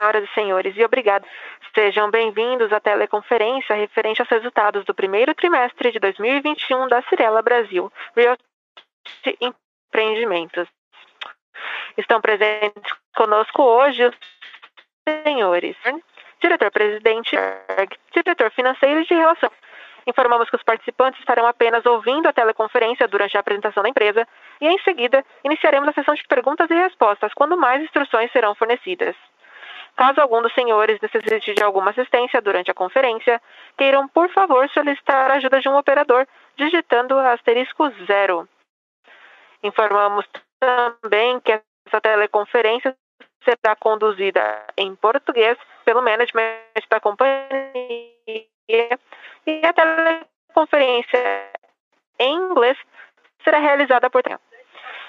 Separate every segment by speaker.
Speaker 1: senhoras e senhores, e obrigado. Sejam bem-vindos à teleconferência referente aos resultados do primeiro trimestre de 2021 da Cirela Brasil Realty Empreendimentos. Estão presentes conosco hoje os senhores diretor-presidente, diretor financeiro e de relação. Informamos que os participantes estarão apenas ouvindo a teleconferência durante a apresentação da empresa e, em seguida, iniciaremos a sessão de perguntas e respostas, quando mais instruções serão fornecidas. Caso algum dos senhores necessite de alguma assistência durante a conferência, queiram, por favor, solicitar a ajuda de um operador, digitando asterisco zero. Informamos também que essa teleconferência será conduzida em português pelo management da companhia e a teleconferência em inglês será realizada por tempo.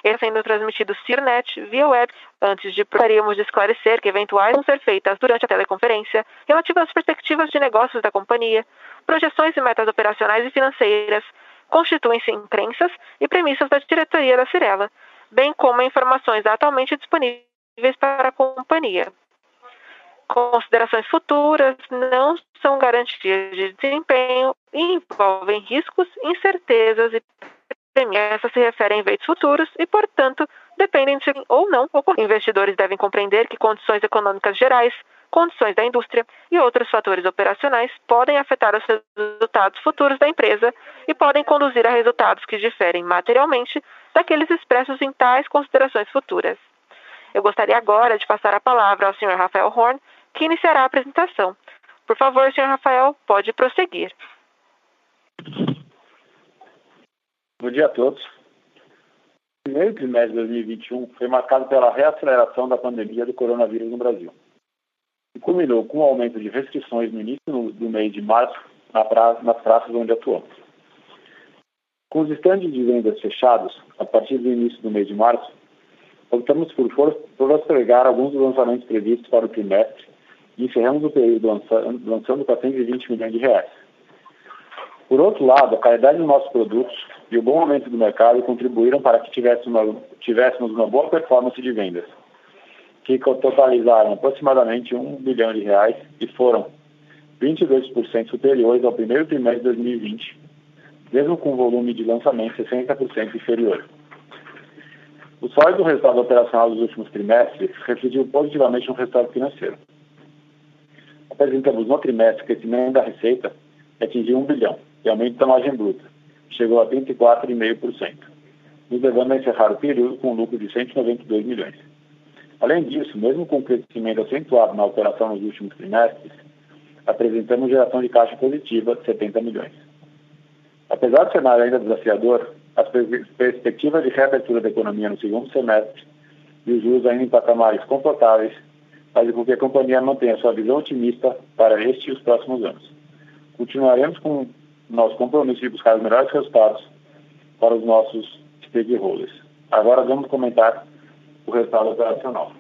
Speaker 1: Ele sendo transmitido Cirnet via web. Antes de gostaríamos de esclarecer que eventuais vão ser feitas durante a teleconferência relativas às perspectivas de negócios da companhia, projeções e metas operacionais e financeiras, constituem-se em crenças e premissas da diretoria da Cirela, bem como informações atualmente disponíveis para a companhia. Considerações futuras não são garantias de desempenho e envolvem riscos, incertezas e essas se referem a eventos futuros e, portanto, dependem de ou não ocorrer. Investidores devem compreender que condições econômicas gerais, condições da indústria e outros fatores operacionais podem afetar os resultados futuros da empresa e podem conduzir a resultados que diferem materialmente daqueles expressos em tais considerações futuras. Eu gostaria agora de passar a palavra ao Sr. Rafael Horn, que iniciará a apresentação. Por favor, Sr. Rafael, pode prosseguir.
Speaker 2: Bom dia a todos. O primeiro trimestre de 2021 foi marcado pela reaceleração da pandemia do coronavírus no Brasil. E culminou com o aumento de restrições no início do mês de março nas praças onde atuamos. Com os estandes de vendas fechados, a partir do início do mês de março, optamos por, postergar alguns dos lançamentos previstos para o trimestre e encerramos o período lançando, lançando 420 milhões de reais. Por outro lado, a qualidade dos nossos produtos e o bom momento do mercado contribuíram para que tivéssemos uma, tivéssemos uma boa performance de vendas, que totalizaram aproximadamente 1 bilhão de reais e foram 22% superiores ao primeiro trimestre de 2020, mesmo com o volume de lançamento 60% inferior. O sólido resultado operacional dos últimos trimestres refletiu positivamente no resultado financeiro. Apresentamos no trimestre crescimento da receita atingiu 1 bilhão e aumento da margem bruta, chegou a 24,5%, nos levando a encerrar o período com um lucro de 192 milhões. Além disso, mesmo com o crescimento acentuado na operação nos últimos trimestres, apresentamos geração de caixa positiva de 70 milhões. Apesar do cenário ainda desafiador, as perspectivas de reabertura da economia no segundo semestre e os juros ainda em patamares confortáveis fazem com que a companhia mantenha sua visão otimista para este e os próximos anos. Continuaremos com nosso compromisso de buscar os melhores resultados para os nossos stakeholders. Agora vamos comentar o resultado operacional.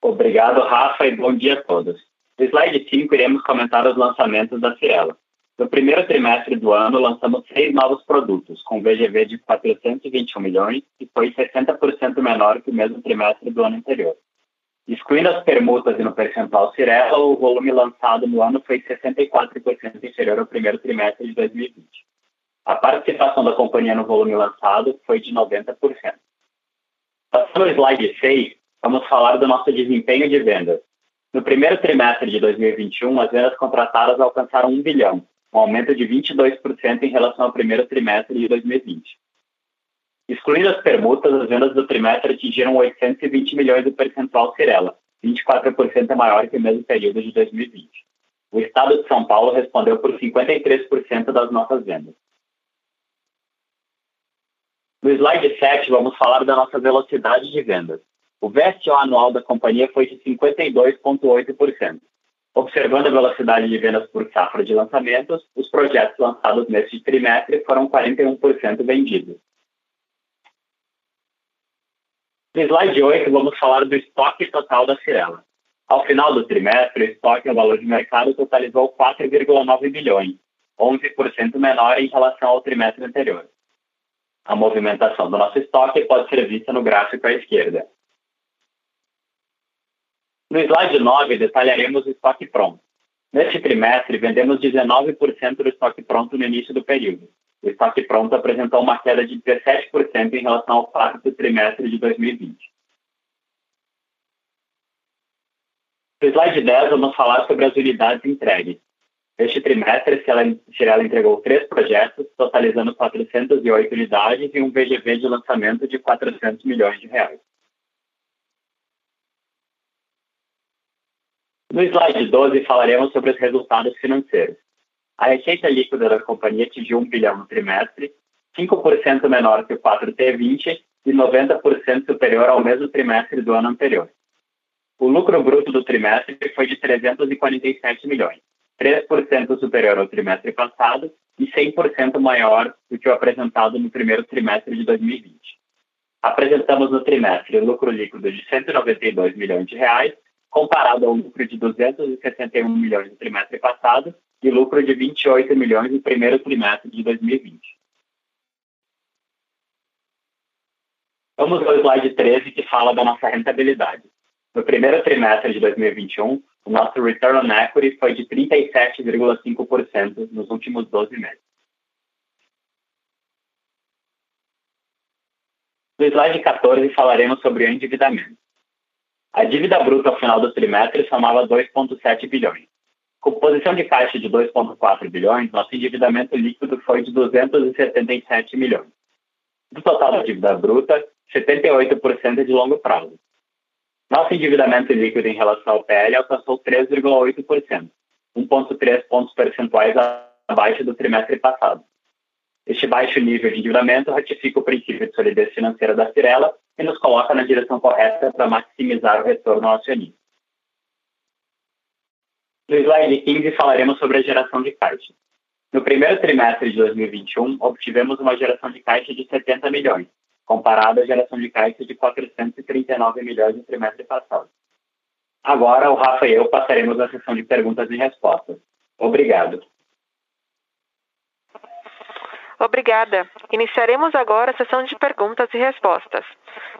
Speaker 3: Obrigado, Rafa, e bom dia a todos. No slide 5, iremos comentar os lançamentos da Cielo. No primeiro trimestre do ano, lançamos seis novos produtos, com VGV de 421 milhões, e foi 60% menor que o mesmo trimestre do ano anterior. Excluindo as permutas e no percentual Cirela, o volume lançado no ano foi 64% inferior ao primeiro trimestre de 2020. A participação da companhia no volume lançado foi de 90%. Passando ao slide 6, vamos falar do nosso desempenho de vendas. No primeiro trimestre de 2021, as vendas contratadas alcançaram 1 bilhão, um aumento de 22% em relação ao primeiro trimestre de 2020. Excluindo as permutas, as vendas do trimestre atingiram 820 milhões do percentual Cirela, 24% maior que o mesmo período de 2020. O estado de São Paulo respondeu por 53% das nossas vendas. No slide 7, vamos falar da nossa velocidade de vendas. O VSO anual da companhia foi de 52,8%. Observando a velocidade de vendas por safra de lançamentos, os projetos lançados neste trimestre foram 41% vendidos. No slide 8, vamos falar do estoque total da Cirela. Ao final do trimestre, o estoque no valor de mercado totalizou 4,9 bilhões, 11% menor em relação ao trimestre anterior. A movimentação do nosso estoque pode ser vista no gráfico à esquerda. No slide 9, detalharemos o estoque pronto. Neste trimestre, vendemos 19% do estoque pronto no início do período. O estoque pronto apresentou uma queda de 17% em relação ao quarto trimestre de 2020. No slide 10, vamos falar sobre as unidades entregues. Este trimestre, Cirela entregou três projetos, totalizando 408 unidades e um VGV de lançamento de 400 milhões de reais. No slide 12, falaremos sobre os resultados financeiros. A receita líquida da companhia atingiu 1 bilhão no trimestre, 5% menor que o 4T20 e 90% superior ao mesmo trimestre do ano anterior. O lucro bruto do trimestre foi de 347 milhões, 3% superior ao trimestre passado e 100% maior do que o apresentado no primeiro trimestre de 2020. Apresentamos no trimestre lucro líquido de 192 milhões de reais, comparado ao lucro de 261 milhões no trimestre passado e lucro de 28 milhões no primeiro trimestre de 2020. Vamos ao slide 13, que fala da nossa rentabilidade. No primeiro trimestre de 2021, o nosso return on equity foi de 37,5% nos últimos 12 meses. No slide 14, falaremos sobre o endividamento. A dívida bruta ao final do trimestre somava 2,7 bilhões. Com posição de caixa de 2,4 bilhões, nosso endividamento líquido foi de 277 milhões. Do total da dívida bruta, 78% é de longo prazo. Nosso endividamento líquido em relação ao PL alcançou 3,8%, 1,3 pontos percentuais abaixo do trimestre passado. Este baixo nível de endividamento ratifica o princípio de solidez financeira da Cirela e nos coloca na direção correta para maximizar o retorno ao acionista. No slide 15 falaremos sobre a geração de caixa. No primeiro trimestre de 2021, obtivemos uma geração de caixa de 70 milhões, comparado à geração de caixa de 439 milhões no trimestre passado. Agora, o Rafa e eu passaremos a sessão de perguntas e respostas. Obrigado.
Speaker 1: Obrigada. Iniciaremos agora a sessão de perguntas e respostas.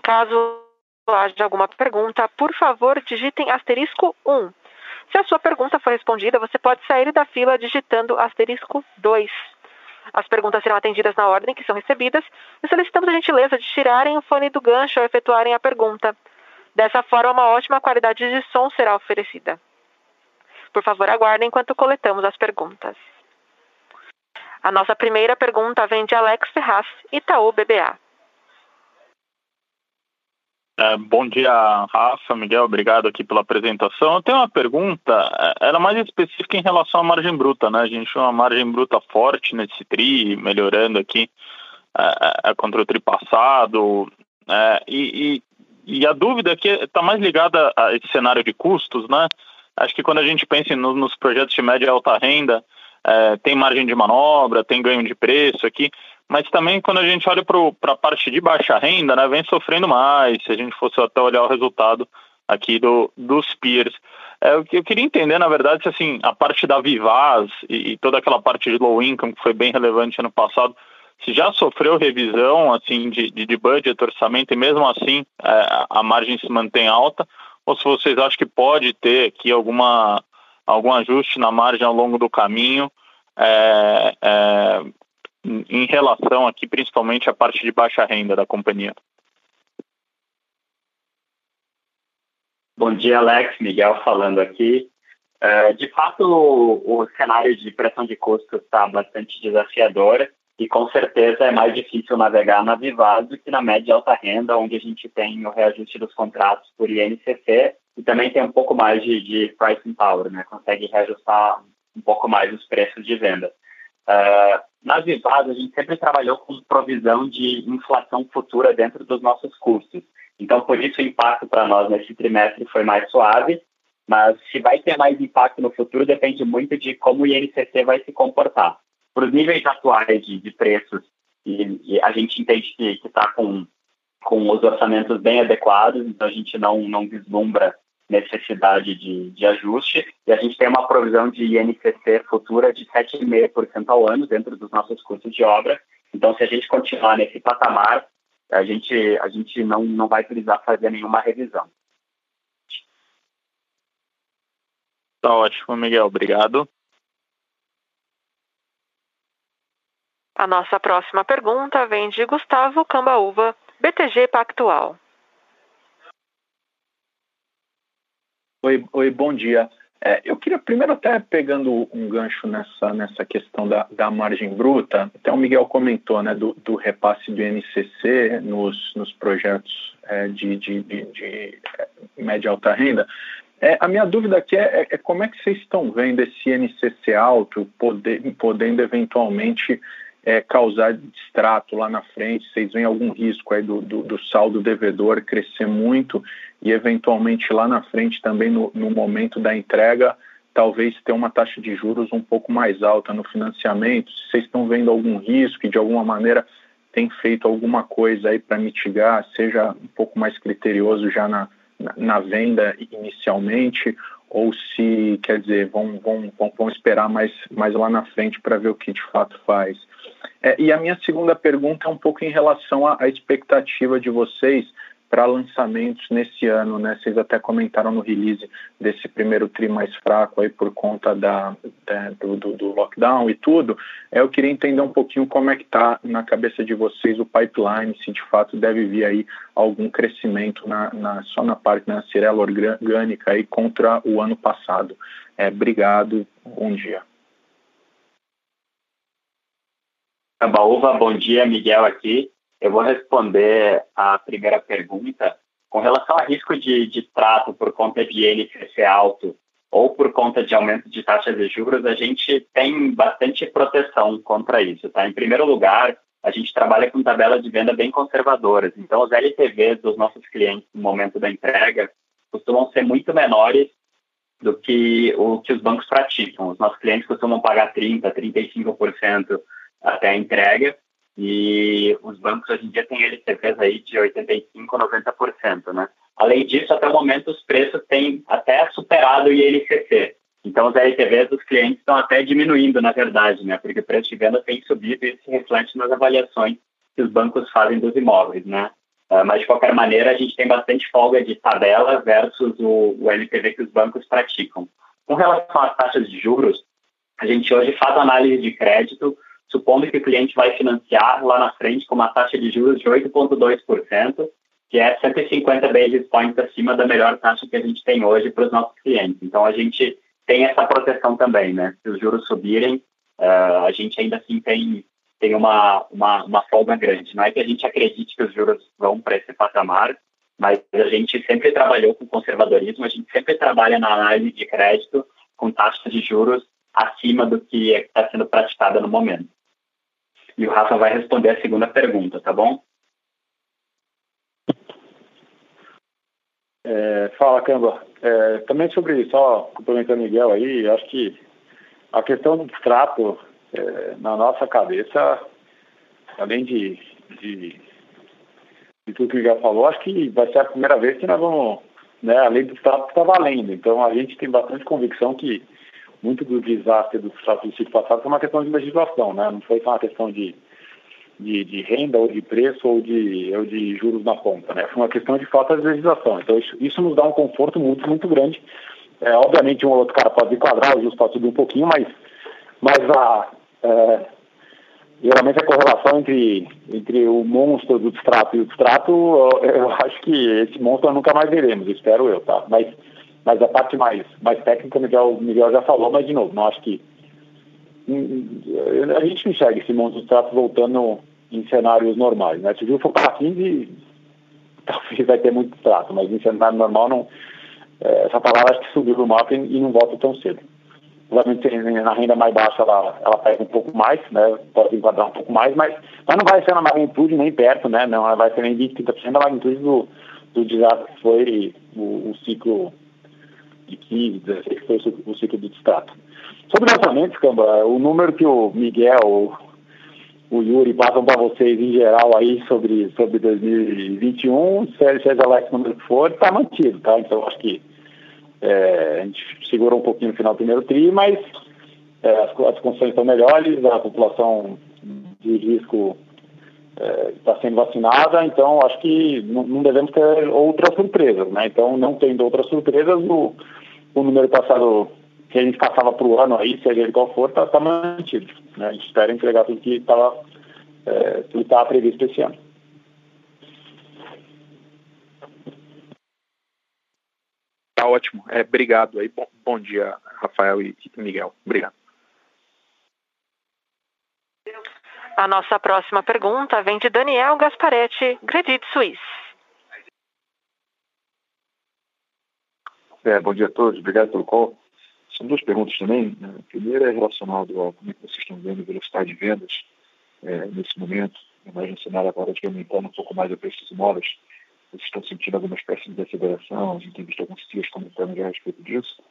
Speaker 1: Caso haja alguma pergunta, por favor, digitem asterisco 1. Se a sua pergunta for respondida, você pode sair da fila digitando asterisco 2. As perguntas serão atendidas na ordem que são recebidas e solicitamos a gentileza de tirarem o fone do gancho ao efetuarem a pergunta. Dessa forma, uma ótima qualidade de som será oferecida. Por favor, aguardem enquanto coletamos as perguntas. A nossa primeira pergunta vem de Alex Ferraz, Itaú BBA.
Speaker 4: É, bom dia, Rafa, Miguel, obrigado aqui pela apresentação. Eu tenho uma pergunta, é, era mais específica em relação à margem bruta, né? A gente tinha uma margem bruta forte nesse TRI, melhorando aqui é, é, contra o TRI passado, é, e, e, e, a dúvida aqui está mais ligada a esse cenário de custos, né? Acho que quando a gente pensa no, nos projetos de média e alta renda, é, tem margem de manobra, tem ganho de preço aqui, mas também quando a gente olha para a parte de baixa renda, né, vem sofrendo mais, se a gente fosse até olhar o resultado aqui do, dos peers. É, eu, eu queria entender, na verdade, se assim, a parte da Vivaz e, e, toda aquela parte de low income que foi bem relevante ano passado, se já sofreu revisão assim de, de, de budget, orçamento, e mesmo assim é, a margem se mantém alta, ou se vocês acham que pode ter aqui alguma, algum ajuste na margem ao longo do caminho, é, é, em relação aqui principalmente à parte de baixa renda da companhia.
Speaker 3: Bom dia, Alex. Miguel falando aqui. É, de fato, o, cenário de pressão de custos está bastante desafiador e com certeza é mais difícil navegar na Vivaz do que na média alta renda, onde a gente tem o reajuste dos contratos por INCC e também tem um pouco mais de, de pricing power, né? consegue reajustar um pouco mais os preços de venda. Uh, na Vivaz, a gente sempre trabalhou com provisão de inflação futura dentro dos nossos custos. Então, por isso, o impacto para nós nesse trimestre foi mais suave, mas se vai ter mais impacto no futuro depende muito de como o INCC vai se comportar. Para os níveis atuais de, de preços, e, e, a gente entende que está com, com os orçamentos bem adequados, então a gente não, não vislumbra necessidade de, de ajuste e a gente tem uma provisão de INCC futura de 7,5% ao ano dentro dos nossos custos de obra. Então, se a gente continuar nesse patamar, a gente, a gente não, não vai precisar fazer nenhuma revisão.
Speaker 4: Tá ótimo, Miguel. Obrigado.
Speaker 1: A nossa próxima pergunta vem de Gustavo Cambaúva, BTG Pactual.
Speaker 5: Oi, oi bom dia. É, eu queria primeiro até pegando um gancho nessa, nessa questão da, da margem bruta, até o Miguel comentou né, do, do repasse do INCC nos, nos projetos é, de, de, de, de, é, média e alta renda. É, a minha dúvida aqui é, é, é, como é que vocês estão vendo esse INCC alto poder, podendo eventualmente é, causar distrato lá na frente? Vocês veem algum risco aí do, do, do, saldo devedor crescer muito e eventualmente lá na frente também no, no momento da entrega talvez ter uma taxa de juros um pouco mais alta no financiamento? Se vocês estão vendo algum risco e de alguma maneira tem feito alguma coisa aí para mitigar, seja um pouco mais criterioso já na, na, na venda inicialmente ou se, quer dizer, vão, vão, vão, vão esperar mais, mais lá na frente para ver o que de fato faz. É, e a minha segunda pergunta é um pouco em relação à, à expectativa de vocês para lançamentos nesse ano, né? Vocês até comentaram no release desse primeiro tri mais fraco aí por conta da, da do, do, lockdown e tudo. É, eu queria entender um pouquinho como é que está na cabeça de vocês o pipeline, se de fato deve vir aí algum crescimento na, na só na parte na cirela orgânica aí contra o ano passado. É, obrigado, bom dia.
Speaker 3: Baúva, bom dia, Miguel aqui. Eu vou responder a primeira pergunta. Com relação a risco de, de trato por conta de INCC alto ou por conta de aumento de taxas de juros, a gente tem bastante proteção contra isso. Tá? Em primeiro lugar, a gente trabalha com tabela de venda bem conservadoras. Então, os LTVs dos nossos clientes no momento da entrega costumam ser muito menores do que o que os bancos praticam. Os nossos clientes costumam pagar 30%, 35% até a entrega e os bancos hoje em dia têm LTVs aí de 85%, 90%, né? Além disso, até o momento, os preços têm até superado o INCC. Então, os LTVs dos clientes estão até diminuindo, na verdade, né? Porque o preço de venda tem subido e isso se reflete nas avaliações que os bancos fazem dos imóveis, né? Uh, mas, de qualquer maneira, a gente tem bastante folga de tabela versus o LTV que os bancos praticam. Com relação às taxas de juros, a gente hoje faz análise de crédito supondo que o cliente vai financiar lá na frente com uma taxa de juros de 8,2%, que é 150 basis points acima da melhor taxa que a gente tem hoje para os nossos clientes. Então, a gente tem essa proteção também, né? Se os juros subirem, uh, a gente ainda assim tem, tem uma, uma, uma folga grande. Não é que a gente acredite que os juros vão para esse patamar, mas a gente sempre trabalhou com conservadorismo, a gente sempre trabalha na análise de crédito com taxa de juros acima do que está sendo praticada no momento e o Rafa vai responder a segunda pergunta, tá bom?
Speaker 2: É, fala, Camba. É, também sobre, só complementando o Miguel aí, acho que a questão do extrato, é, na nossa cabeça, além de, de, de, tudo que o Miguel falou, acho que vai ser a primeira vez que nós vamos, né, a lei do extrato está valendo. Então, a gente tem bastante convicção que muito do desastre do ciclo passado foi uma questão de legislação, né? Não foi só uma questão de, de, de, renda ou de preço ou de, ou de juros na ponta, né? Foi uma questão de falta de legislação. Então isso, isso nos dá um conforto muito, muito grande. É, obviamente um ou outro cara pode enquadrar, ajustar tudo um pouquinho, mas, mas a, é, geralmente a correlação entre, entre o monstro do distrato e o distrato, eu, eu acho que esse monstro nunca mais veremos, espero eu, tá? Mas mas a parte mais, mais técnica, o Miguel, Miguel já falou, mas de novo, não acho que. Hum, a gente enxerga esse monte de tratos voltando em cenários normais. Né? Se o Gil for para 15, talvez vai ter muito trato, mas em cenário normal, não, é, essa palavra acho que subiu do mapa e, não volta tão cedo. Obviamente, na renda mais baixa, ela, ela pega um pouco mais, né? pode enquadrar um pouco mais, mas, mas não vai ser na magnitude nem perto, né? não, vai ser nem 20, 30% da magnitude do, do desastre que foi o, o ciclo de 15, 16, que foi o ciclo do distrato. Sobre lançamentos, Camba, o número que o Miguel, o Yuri passam para vocês em geral aí sobre, sobre 2021, seja lá esse número que for, está mantido, tá? Então acho que é, a gente segurou um pouquinho no final do primeiro tri, mas é, as, as condições estão melhores, a população de risco está é, sendo vacinada, então acho que não, não, devemos ter outras surpresas, né? Então, não tendo outras surpresas, o, o número passado que a gente passava para o ano aí, seja ele qual for, está tá mantido. Né? A gente espera entregar tudo que estava é, tudo estava previsto esse ano.
Speaker 5: Tá ótimo. É, obrigado aí. Bom, bom dia, Rafael e Miguel. Obrigado.
Speaker 1: A nossa próxima pergunta vem de Daniel Gasparetti, Credit Suisse.
Speaker 6: É, bom dia a todos, obrigado pelo call. São duas perguntas também. Né? A primeira é relacionada ao como é que vocês estão vendo a velocidade de vendas é, nesse momento, mais no cenário agora de aumentando um pouco mais o preço dos imóveis. Vocês estão sentindo alguma espécie de aceleração? A gente tem visto alguns tios comentando já a respeito disso.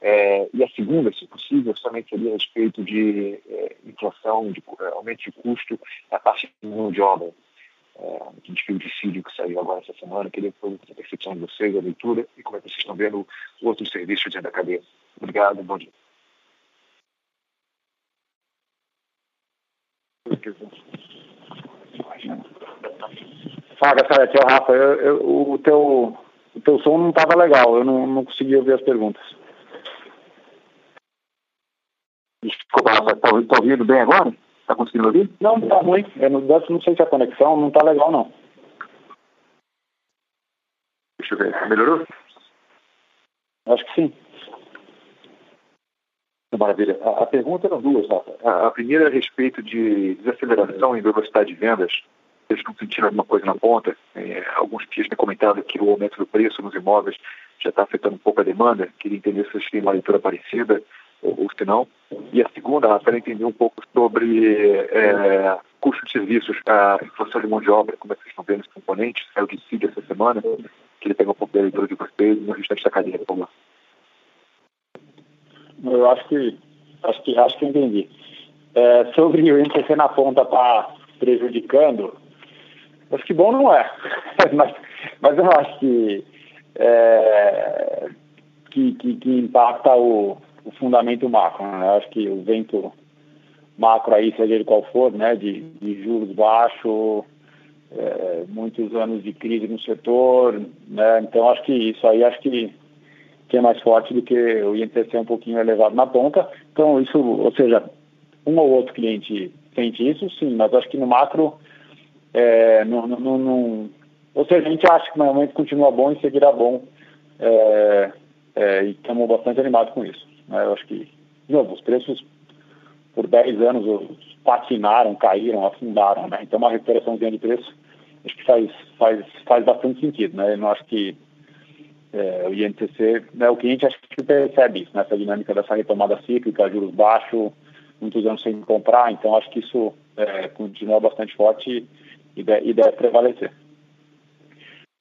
Speaker 6: É, e a segunda, se possível, somente a respeito de é, inflação, de é, aumento de custo na parte de mão de obra. É, a gente viu o dissídio que saiu agora essa semana. Queria saber a percepção de vocês, a leitura, e como é que vocês estão vendo outros serviços dentro da cadeia. Obrigado, bom dia.
Speaker 2: Fala, galera, aqui é o Rafa. Eu, eu, o, teu, o teu som não estava legal, eu não, não consegui ouvir as perguntas.
Speaker 6: Desculpa, Rafa, está tá ouvindo bem agora? Está conseguindo ouvir?
Speaker 2: Não, está ruim. Eu não, não sei se a conexão não está legal, não.
Speaker 6: Deixa eu ver. Melhorou?
Speaker 2: Acho que sim.
Speaker 6: Maravilha. A, a pergunta eram duas, Rafa. A, a, primeira é a respeito de desaceleração em velocidade de vendas. Vocês estão sentindo alguma coisa na ponta? É, alguns dias têm comentado que o aumento do preço nos imóveis já está afetando um pouco a demanda. Queria entender se vocês têm uma leitura parecida ou, se não. E a segunda, era entender um pouco sobre é, custo de serviços, a inflação de mão de obra, como é que vocês estão vendo esse componente. Saiu de CID essa semana. Queria pegar um pouco da leitura de vocês no restante da cadeia, por favor.
Speaker 2: Eu acho que acho que acho que entendi. É, sobre o INPC na ponta tá prejudicando, acho que bom não é, mas, mas eu acho que, é, que, que, que, impacta o, o fundamento macro. Né? Acho que o vento macro aí, seja ele qual for, né, de, de juros baixos, é, muitos anos de crise no setor, né, então acho que isso aí acho que que é mais forte do que o INPC um pouquinho elevado na ponta. Então, isso, ou seja, um ou outro cliente sente isso, sim, mas acho que no macro, é, no, no, no, ou seja, a gente acha que o momento continua bom e seguirá bom, é, é, e estamos bastante animados com isso. Né? Eu acho que, novo, os preços por 10 anos patinaram, caíram, afundaram, né? Então, uma recuperaçãozinha de preço, acho que faz, faz, faz bastante sentido, né? Eu não acho que é, o INCC, né, o cliente acho que percebe isso, né, dinâmica dessa retomada cíclica, juros baixos, muitos anos sem comprar, então acho que isso é, continua bastante forte e, de, e deve prevalecer.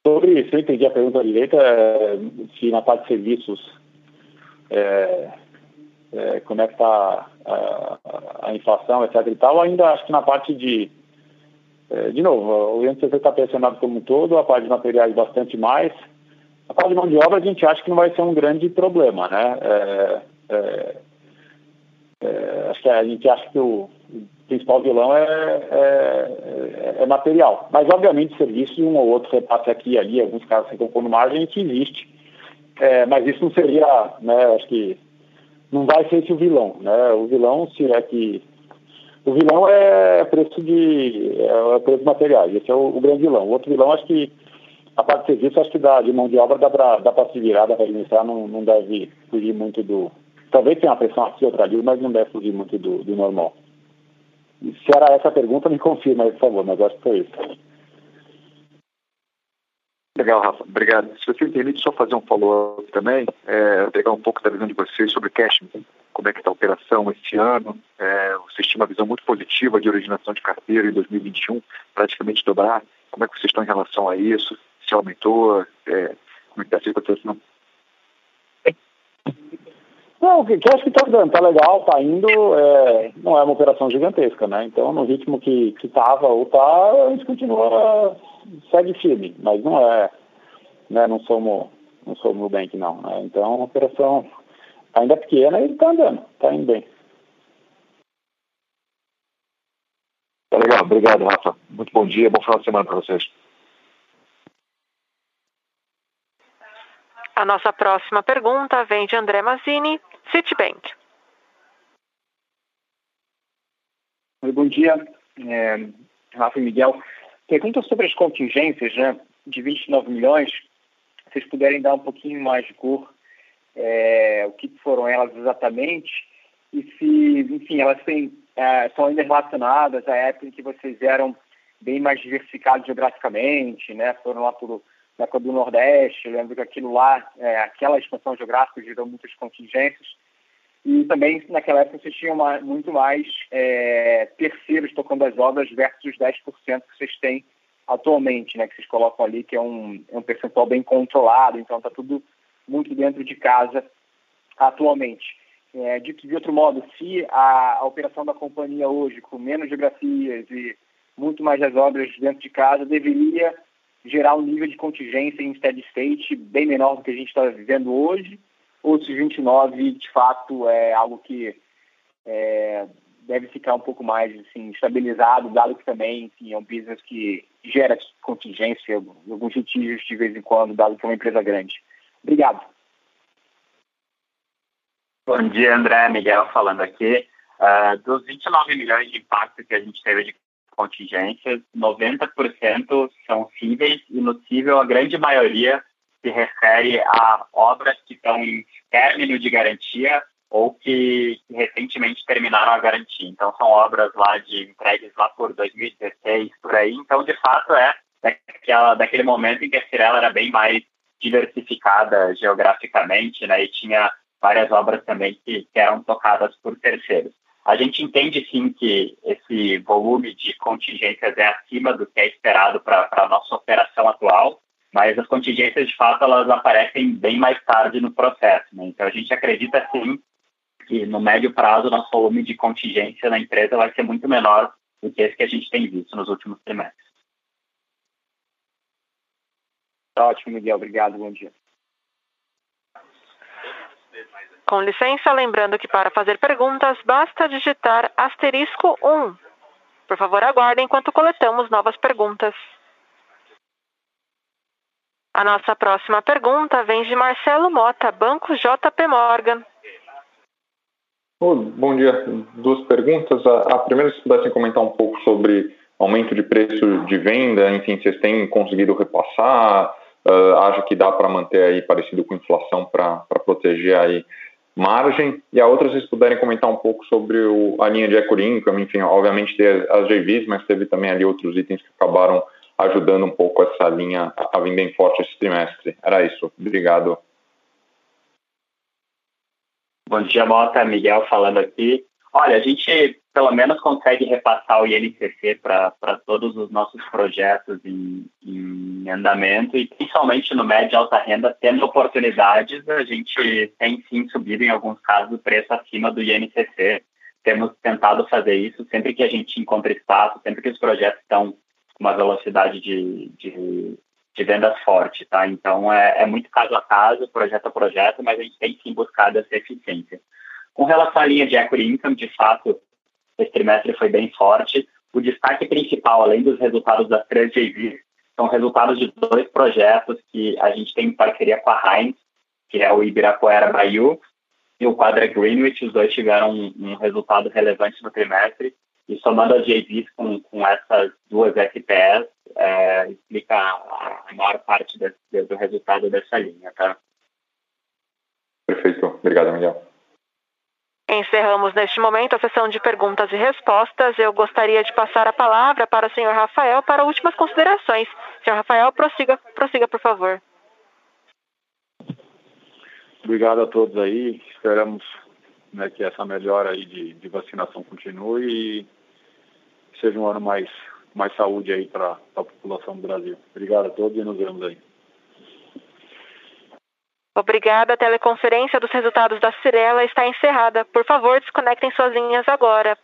Speaker 2: Sobre, se eu entendi a pergunta direita, é, se na parte de serviços, é, é, como é que está a, a, inflação, etc e tal, ainda acho que na parte de, é, de novo, o INCC está pressionado como um todo, a parte de materiais bastante mais, a parte de mão de obra a gente acha que não vai ser um grande problema, né? É, é, é, acho que a gente acha que o, principal vilão é, é, é, material. Mas, obviamente, serviço, um ou outro repasse aqui e ali, alguns casos se compõem margem, que existe. É, mas isso não seria, né, acho que não vai ser esse o vilão. Né? O vilão, se é que. O vilão é preço de. é preço de materiais, esse é o, o grande vilão. O outro vilão, acho que a parte de serviço, acho que dá, de mão de obra dá para dá se virar, dá para administrar, não, não deve fugir muito do. Talvez tenha uma pressão aqui, outra ali, mas não deve fugir muito do, do normal. Se era essa a pergunta, me confirma aí, por favor, mas acho que foi isso.
Speaker 6: Legal, Rafa. Obrigado. Se você permite só fazer um follow-up também, é, pegar um pouco da visão de vocês sobre cash, como é que está a operação esse ano. É, vocês tinham uma visão muito positiva de originação de carteira em 2021, praticamente dobrar. Como é que vocês estão em relação a isso? se aumentou? É, como é que está a situação?
Speaker 2: Não, o que está dando, está legal, está indo, é, não é uma operação gigantesca, né? Então, no ritmo que estava ou está, a gente continua, segue firme, mas não é, né, não somos, não somos Nubank não, né? Então, é uma operação ainda pequena e está andando, está indo bem.
Speaker 6: Tá legal, obrigado, Rafa. Muito bom dia, bom final de semana para vocês.
Speaker 1: A nossa próxima pergunta vem de André Mazzini, Citibank.
Speaker 7: Oi, bom dia, é, Rafa e Miguel. Pergunta sobre as contingências, né, de 29 milhões. Se vocês puderem dar um pouquinho mais de cor, é, o que foram elas exatamente e se, enfim, elas têm, é, são ainda relacionadas à época em que vocês eram bem mais diversificados geograficamente, né? Foram lá por na época do Nordeste, lembro que aquilo lá, é, aquela expansão geográfica gerou muitas contingências. E também, naquela época, vocês tinham uma, muito mais é, terceiros tocando as obras versus os 10% que vocês têm atualmente, né? Que vocês colocam ali, que é um, é um percentual bem controlado, então está tudo muito dentro de casa atualmente. É, dito de outro modo, se a, a operação da companhia hoje, com menos geografias e muito mais as obras dentro de casa, deveria gerar um nível de contingência em steady state bem menor do que a gente está vivendo hoje, ou se 29 de fato é algo que é, deve ficar um pouco mais assim, estabilizado, dado que também enfim, é um business que gera contingência, alguns litígios de vez em quando, dado que é uma empresa grande. Obrigado.
Speaker 3: Bom dia, André. Miguel falando aqui. Uh, dos 29 milhões de impacto que a gente teve de contingências, 90% são cíveis e no cível a grande maioria se refere a obras que estão em término de garantia ou que, recentemente terminaram a garantia. Então são obras lá de entregues lá por 2016, por aí. Então, de fato, é daquela, daquele momento em que a Cirela era bem mais diversificada geograficamente, né? E tinha várias obras também que, que eram tocadas por terceiros. A gente entende sim que esse volume de contingências é acima do que é esperado para a nossa operação atual, mas as contingências de fato elas aparecem bem mais tarde no processo. Né? Então a gente acredita sim que no médio prazo nosso volume de contingência na empresa vai ser muito menor do que esse que a gente tem visto nos últimos trimestres.
Speaker 7: Tá ótimo, Miguel. Obrigado. Bom dia.
Speaker 1: Com licença, lembrando que para fazer perguntas basta digitar asterisco 1. Por favor, aguardem enquanto coletamos novas perguntas. A nossa próxima pergunta vem de Marcelo Mota, Banco JP Morgan.
Speaker 8: Bom dia. Duas perguntas. A, a primeira, se pudessem comentar um pouco sobre aumento de preço de venda, enfim, vocês têm conseguido repassar, uh, acho que dá para manter aí parecido com inflação para proteger aí margem, e a outra, se vocês puderem comentar um pouco sobre o, a linha de equity income, enfim, obviamente tem as JVs, mas teve também ali outros itens que acabaram ajudando um pouco essa linha a vir bem forte esse trimestre. Era isso. Obrigado.
Speaker 3: Bom dia, Mota. Miguel falando aqui. Olha, a gente pelo menos consegue repassar o INCC para todos os nossos projetos em, em, andamento e principalmente no médio e alta renda, tendo oportunidades, a gente tem sim subido em alguns casos o preço acima do INCC. Temos tentado fazer isso sempre que a gente encontra espaço, sempre que os projetos estão uma velocidade de, de, de vendas forte, tá? Então é, é muito caso a caso, projeto a projeto, mas a gente tem sim buscado essa eficiência. Com relação à linha de equity income, de fato, esse trimestre foi bem forte. O destaque principal, além dos resultados das três JVs, são resultados de dois projetos que a gente tem em parceria com a Heinz, que é o Ibirapuera Bayou e o Quadra Greenwich. Os dois tiveram um, um resultado relevante no trimestre. E somando as JVs com, com essas duas FPS, é, explica a, a, maior parte desse, do resultado dessa linha, tá?
Speaker 8: Perfeito. Obrigado, Miguel.
Speaker 1: Encerramos neste momento a sessão de perguntas e respostas. Eu gostaria de passar a palavra para o senhor Rafael para últimas considerações. Senhor Rafael, prossiga, prossiga por favor.
Speaker 2: Obrigado a todos aí. Esperamos né, que essa melhora aí de, de, vacinação continue e seja um ano mais, mais saúde aí para a população do Brasil. Obrigado a todos e nos vemos aí.
Speaker 1: Obrigada. A teleconferência dos resultados da Cirela está encerrada. Por favor, desconectem suas linhas agora.